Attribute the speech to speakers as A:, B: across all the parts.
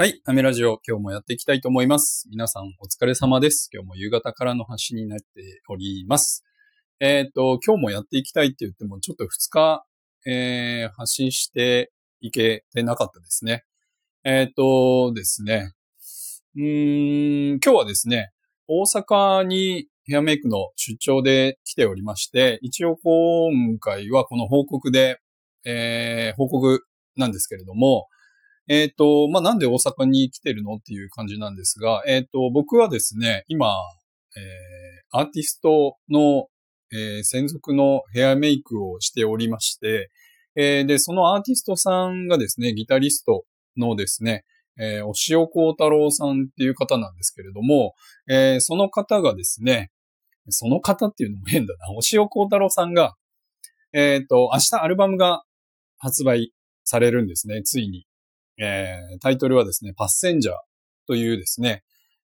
A: はい。アメラジオ、今日もやっていきたいと思います。皆さんお疲れ様です。今日も夕方からの発信になっております。えっ、と、今日もやっていきたいって言っても、ちょっと2日、えー、発信していけてなかったですね。えっ、とですね。うーん、今日はですね、大阪にヘアメイクの出張で来ておりまして、一応今回はこの報告で、えー、報告なんですけれども、えっ、と、まあ、なんで大阪に来てるのっていう感じなんですが、えっ、と、僕はですね、今、えー、アーティストの、えー専属のヘアメイクをしておりまして、えーで、そのアーティストさんがですね、ギタリストのですね、えー、お塩幸太郎さんっていう方なんですけれども、えーその方がですね、その方っていうのも変だな、お塩幸太郎さんが、えっ、と、明日アルバムが発売されるんですね、ついに。えータイトルはですね、パッセンジャーというですね、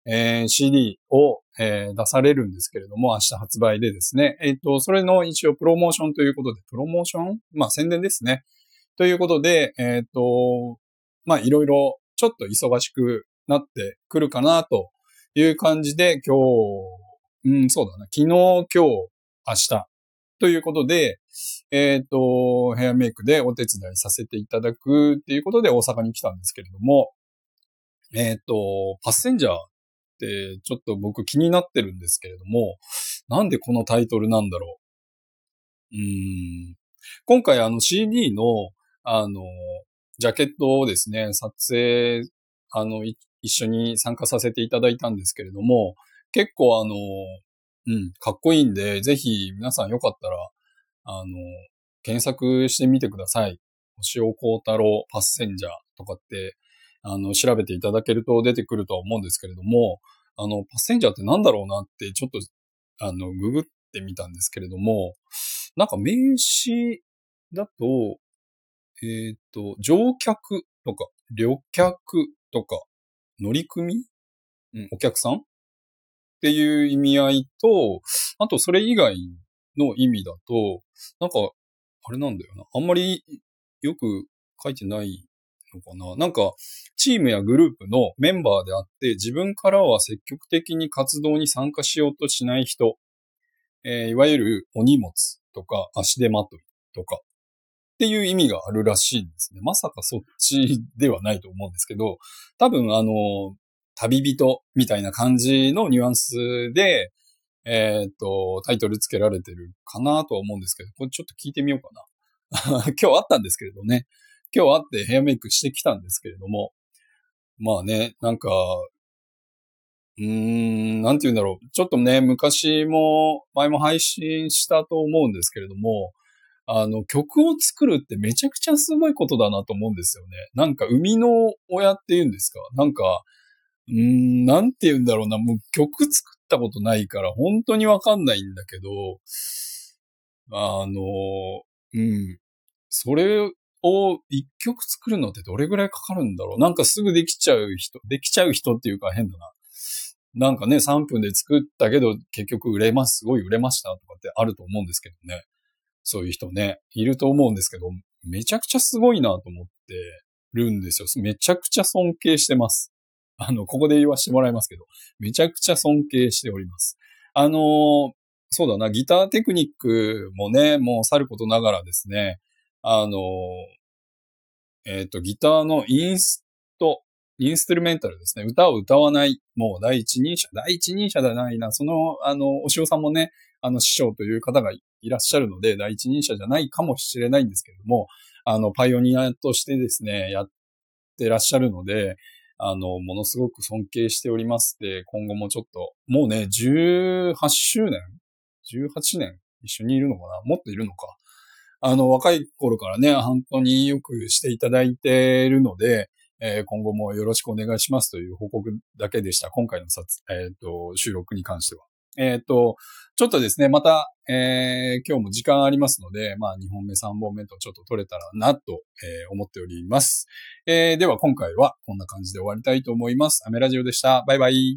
A: えー CD を、えー出されるんですけれども、明日発売でですね、えっ、と、それの一応プロモーションということで、プロモーション？まあ宣伝ですね。ということで、えっ、と、まあいろいろちょっと忙しくなってくるかなという感じで、今日、うん、そうだな、昨日、今日、明日、ということで、えっ、と、ヘアメイクでお手伝いさせていただくっていうことで大阪に来たんですけれども、えっ、と、パッセンジャーってちょっと僕気になってるんですけれども、なんでこのタイトルなんだろう？うん。今回あの CD の、あの、ジャケットをですね、撮影、あの、一緒に参加させていただいたんですけれども、結構あの、うん、かっこいいんで、ぜひ皆さんよかったら、あの、検索してみてください。星尾幸太郎パッセンジャーとかって、あの、調べていただけると出てくるとは思うんですけれども、あの、パッセンジャーってなんだろうなって、ちょっと、あの、ググってみたんですけれども、なんか名詞だと、えっ、と、乗客とか、旅客とか、乗組うん、お客さんっていう意味合いと、あとそれ以外の意味だと、なんか、あれなんだよな。あんまりよく書いてないのかな。なんか、チームやグループのメンバーであって、自分からは積極的に活動に参加しようとしない人、えーいわゆるお荷物とか足手まといとか、っていう意味があるらしいんですね。まさかそっちではないと思うんですけど、多分あの、旅人みたいな感じのニュアンスで、えっ、と、タイトルつけられてるかなとは思うんですけど、これちょっと聞いてみようかな。今日あったんですけれどね。今日会ってヘアメイクしてきたんですけれども、まあね、なんか、うーん、なんて言うんだろう。ちょっとね、昔も、前も配信したと思うんですけれども、あの、曲を作るってめちゃくちゃすごいことだなと思うんですよね。なんか、生みの親って言うんですか？なんか、うーん、なんて言うんだろうな。もう曲作ったことないから本当にわかんないんだけど、あの、うん。それを一曲作るのってどれぐらいかかるんだろう？なんかすぐできちゃう人、できちゃう人っていうか変だな。なんかね、3分で作ったけど結局売れます、すごい売れましたとかってあると思うんですけどね。そういう人ね、いると思うんですけど、めちゃくちゃすごいなと思ってるんですよ。めちゃくちゃ尊敬してます。あの、ここで言わせてもらいますけど、めちゃくちゃ尊敬しております。あのそうだな、ギターテクニックもね、もうさることながらですね、あのえっ、と、ギターのインスト、インストゥルメンタルですね。歌を歌わない。もう第一人者、第一人者ではないな。その、あの、お塩さんもね、あの、師匠という方がいらっしゃるので、第一人者じゃないかもしれないんですけれども、あの、パイオニアとしてですね、やってらっしゃるので、あの、ものすごく尊敬しておりますで、今後もちょっと、もうね、18周年 ?18 年？一緒にいるのかな？もっといるのか？あの、若い頃からね、本当によくしていただいているので、えー今後もよろしくお願いしますという報告だけでした。今回の撮、えっ、と、収録に関しては。えっ、と、ちょっとですね、また、えー今日も時間ありますので、まあ、2本目、3本目とちょっと取れたらなと、えー思っております。えーでは今回はこんな感じで終わりたいと思います。アメラジオでした。バイバイ。